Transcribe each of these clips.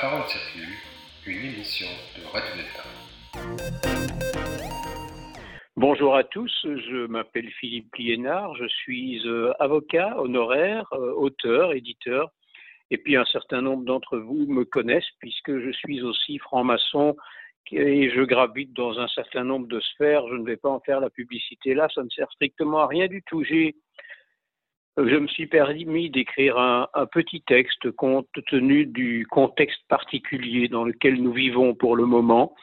parole une émission. Bonjour à tous, je m'appelle Philippe Liénard, je suis euh, avocat honoraire, euh, auteur, éditeur, et puis un certain nombre d'entre vous me connaissent puisque je suis aussi franc-maçon et je gravite dans un certain nombre de sphères. Je ne vais pas en faire la publicité là, ça ne sert strictement à rien du tout. J'ai je me suis permis d'écrire un, petit texte compte tenu du contexte particulier dans lequel nous vivons pour le moment.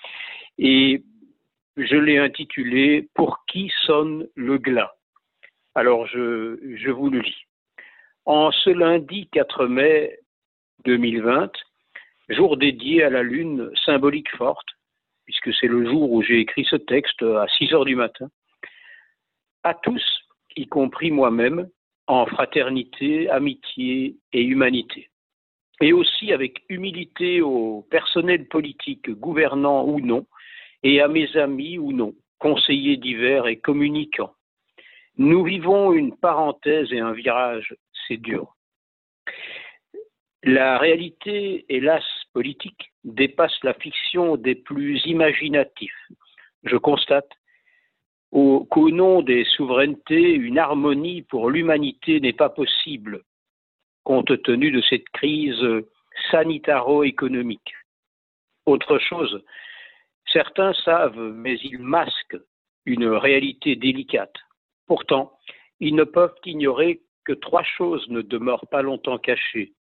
Et je l'ai intitulé Pour qui sonne le glas? Alors je, je vous le lis. En ce lundi 4 mai 2020, jour dédié à la Lune symbolique forte, puisque c'est le jour où j'ai écrit ce texte à 6 heures du matin, à tous, y compris moi-même, en fraternité, amitié et humanité. Et aussi avec humilité au personnel politique, gouvernant ou non, et à mes amis ou non, conseillers divers et communicants. Nous vivons une parenthèse et un virage, c'est dur. La réalité, hélas, politique, dépasse la fiction des plus imaginatifs. Je constate qu'au nom des souverainetés, une harmonie pour l'humanité n'est pas possible, compte tenu de cette crise sanitaro-économique. Autre chose, certains savent, mais ils masquent une réalité délicate. Pourtant, ils ne peuvent ignorer que trois choses ne demeurent pas longtemps cachées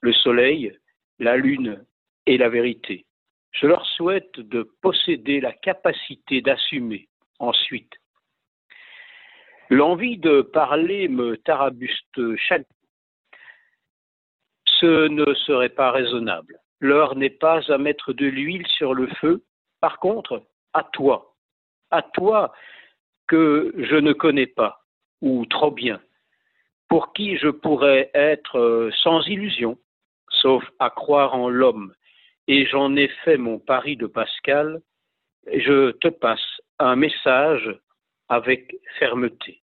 le soleil, la lune et la vérité. Je leur souhaite de posséder la capacité d'assumer ensuite. L'envie de parler me tarabuste chaque ce ne serait pas raisonnable. L'heure n'est pas à mettre de l'huile sur le feu. Par contre, à toi, à toi que je ne connais pas, ou trop bien, pour qui je pourrais être sans illusion, sauf à croire en l'homme, et j'en ai fait mon pari de Pascal, je te passe un message avec fermeté.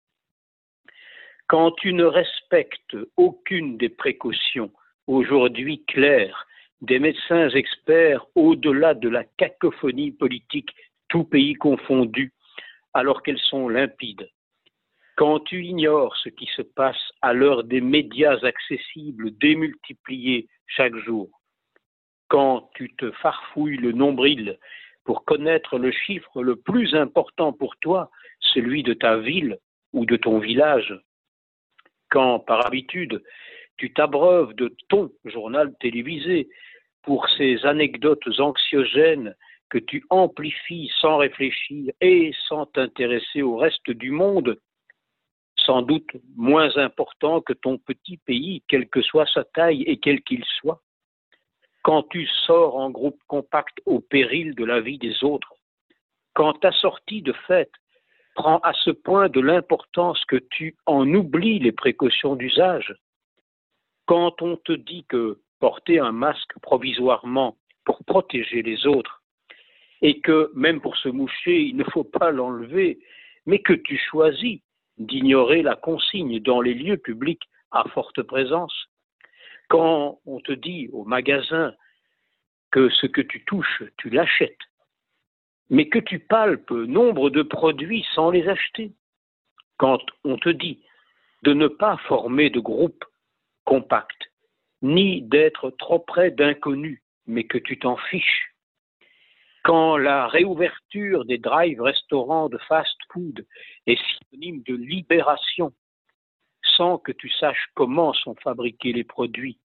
Quand tu ne respectes aucune des précautions aujourd'hui claires des médecins experts au-delà de la cacophonie politique, tout pays confondu, alors qu'elles sont limpides, quand tu ignores ce qui se passe à l'heure des médias accessibles démultipliés chaque jour, quand tu te farfouilles le nombril pour connaître le chiffre le plus important pour toi, celui de ta ville ou de ton village. Quand, par habitude, tu t'abreuves de ton journal télévisé pour ces anecdotes anxiogènes que tu amplifies sans réfléchir et sans t'intéresser au reste du monde, sans doute moins important que ton petit pays, quelle que soit sa taille et quel qu'il soit quand tu sors en groupe compact au péril de la vie des autres, quand ta sortie de fête prend à ce point de l'importance que tu en oublies les précautions d'usage, quand on te dit que porter un masque provisoirement pour protéger les autres, et que même pour se moucher, il ne faut pas l'enlever, mais que tu choisis d'ignorer la consigne dans les lieux publics à forte présence, quand on te dit au magasin que ce que tu touches, tu l'achètes, mais que tu palpes nombre de produits sans les acheter, quand on te dit de ne pas former de groupe compact, ni d'être trop près d'inconnus, mais que tu t'en fiches, quand la réouverture des drive restaurants de fast-food est synonyme de libération, sans que tu saches comment sont fabriqués les produits,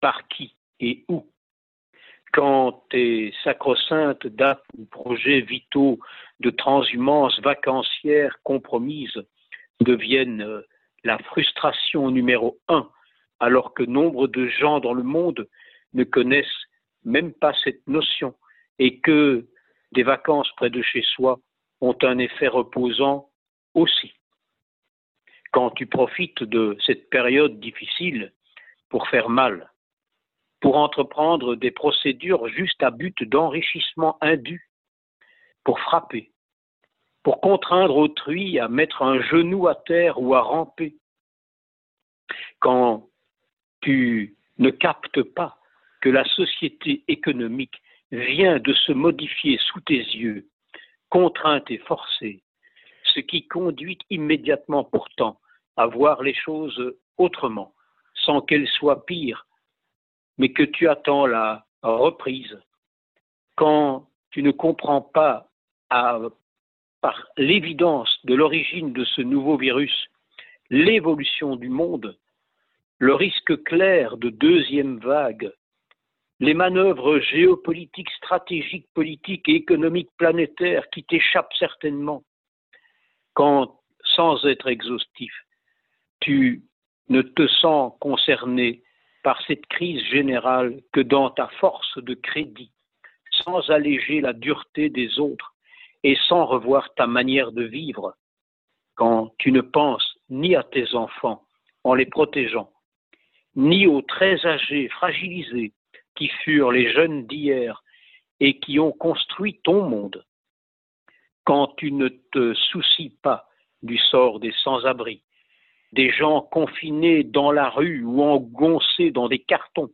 par qui et où. Quand tes sacro-saintes dates ou projets vitaux de transhumance vacancière compromise deviennent euh, la frustration numéro un, alors que nombre de gens dans le monde ne connaissent même pas cette notion et que des vacances près de chez soi ont un effet reposant aussi quand tu profites de cette période difficile pour faire mal, pour entreprendre des procédures juste à but d'enrichissement indu, pour frapper, pour contraindre autrui à mettre un genou à terre ou à ramper, quand tu ne captes pas que la société économique vient de se modifier sous tes yeux, contrainte et forcée, ce qui conduit immédiatement pourtant à voir les choses autrement, sans qu'elles soient pires, mais que tu attends la reprise, quand tu ne comprends pas par l'évidence de l'origine de ce nouveau virus l'évolution du monde, le risque clair de deuxième vague, les manœuvres géopolitiques, stratégiques, politiques et économiques planétaires qui t'échappent certainement, quand, sans être exhaustif, tu ne te sens concerné par cette crise générale que dans ta force de crédit, sans alléger la dureté des autres et sans revoir ta manière de vivre, quand tu ne penses ni à tes enfants en les protégeant, ni aux très âgés, fragilisés, qui furent les jeunes d'hier et qui ont construit ton monde, quand tu ne te soucies pas du sort des sans-abri, des gens confinés dans la rue ou engoncés dans des cartons,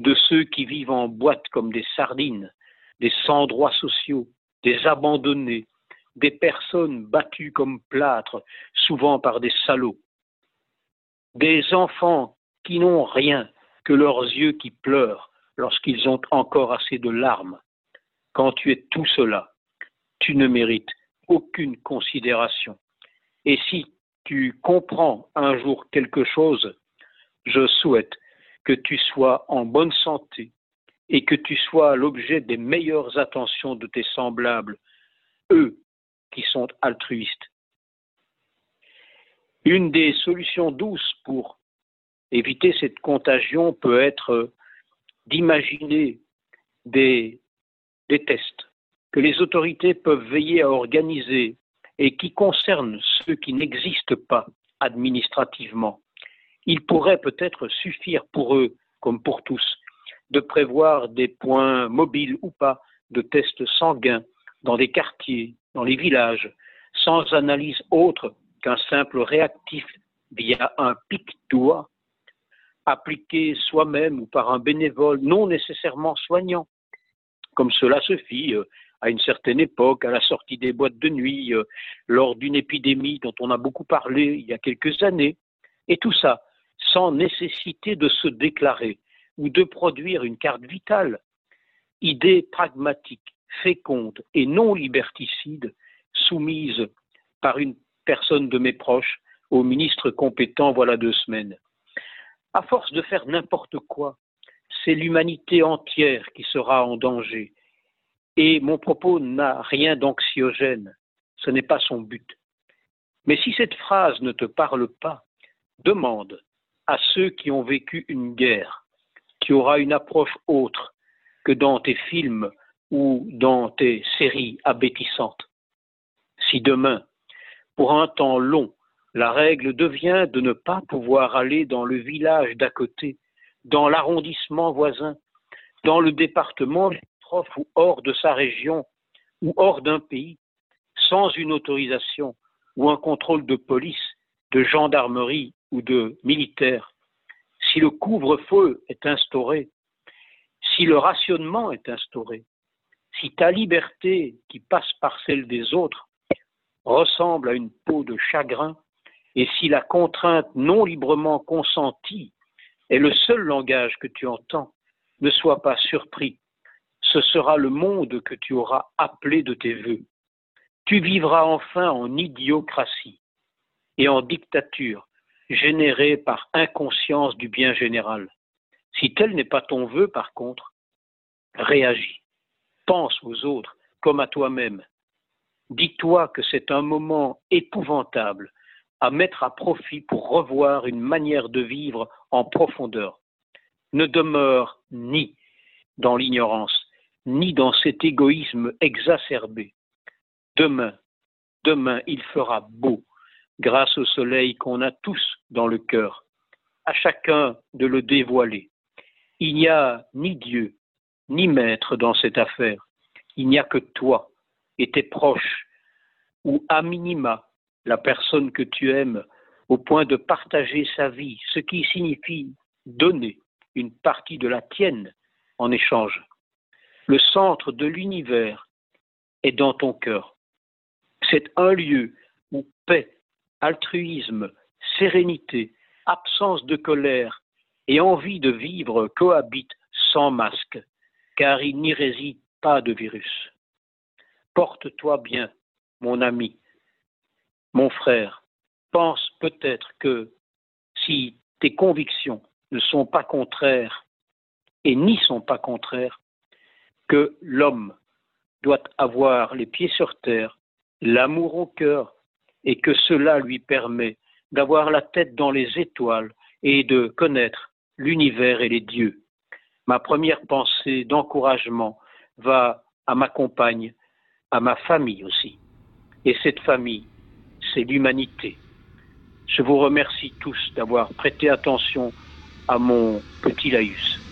de ceux qui vivent en boîte comme des sardines, des sans-droits sociaux, des abandonnés, des personnes battues comme plâtre, souvent par des salauds, des enfants qui n'ont rien que leurs yeux qui pleurent lorsqu'ils ont encore assez de larmes. Quand tu es tout cela, tu ne mérites aucune considération. Et si tu comprends un jour quelque chose, je souhaite que tu sois en bonne santé et que tu sois l'objet des meilleures attentions de tes semblables, eux qui sont altruistes. Une des solutions douces pour éviter cette contagion peut être d'imaginer des, des tests que les autorités peuvent veiller à organiser et qui concernent ceux qui n'existent pas administrativement. Il pourrait peut-être suffire pour eux, comme pour tous, de prévoir des points mobiles ou pas de tests sanguins dans des quartiers, dans les villages, sans analyse autre qu'un simple réactif via un pic-doigt appliqué soi-même ou par un bénévole non nécessairement soignant, comme cela se fit euh, à une certaine époque, à la sortie des boîtes de nuit, euh, lors d'une épidémie dont on a beaucoup parlé il y a quelques années, et tout ça sans nécessité de se déclarer ou de produire une carte vitale. Idée pragmatique, féconde et non liberticide, soumise par une personne de mes proches au ministre compétent voilà deux semaines. À force de faire n'importe quoi, c'est l'humanité entière qui sera en danger. Et mon propos n'a rien d'anxiogène, ce n'est pas son but. Mais si cette phrase ne te parle pas, demande à ceux qui ont vécu une guerre, qui aura une approche autre que dans tes films ou dans tes séries abétissantes. Si demain, pour un temps long, la règle devient de ne pas pouvoir aller dans le village d'à côté, dans l'arrondissement voisin, dans le département ou hors de sa région ou hors d'un pays, sans une autorisation ou un contrôle de police, de gendarmerie ou de militaire. Si le couvre-feu est instauré, si le rationnement est instauré, si ta liberté qui passe par celle des autres ressemble à une peau de chagrin, et si la contrainte non librement consentie est le seul langage que tu entends, ne sois pas surpris. Ce sera le monde que tu auras appelé de tes voeux. Tu vivras enfin en idiocratie et en dictature générée par inconscience du bien général. Si tel n'est pas ton vœu, par contre, réagis. Pense aux autres comme à toi-même. Dis-toi que c'est un moment épouvantable à mettre à profit pour revoir une manière de vivre en profondeur. Ne demeure ni dans l'ignorance, ni dans cet égoïsme exacerbé. Demain, demain, il fera beau grâce au soleil qu'on a tous dans le cœur. À chacun de le dévoiler. Il n'y a ni Dieu, ni maître dans cette affaire. Il n'y a que toi et tes proches, ou à minima la personne que tu aimes au point de partager sa vie, ce qui signifie donner une partie de la tienne en échange. Le centre de l'univers est dans ton cœur. C'est un lieu où paix, altruisme, sérénité, absence de colère et envie de vivre cohabitent sans masque, car il n'y réside pas de virus. Porte-toi bien, mon ami, mon frère. Pense peut-être que si tes convictions ne sont pas contraires et n'y sont pas contraires, que l'homme doit avoir les pieds sur terre, l'amour au cœur, et que cela lui permet d'avoir la tête dans les étoiles et de connaître l'univers et les dieux. Ma première pensée d'encouragement va à ma compagne, à ma famille aussi. Et cette famille, c'est l'humanité. Je vous remercie tous d'avoir prêté attention à mon petit laïus.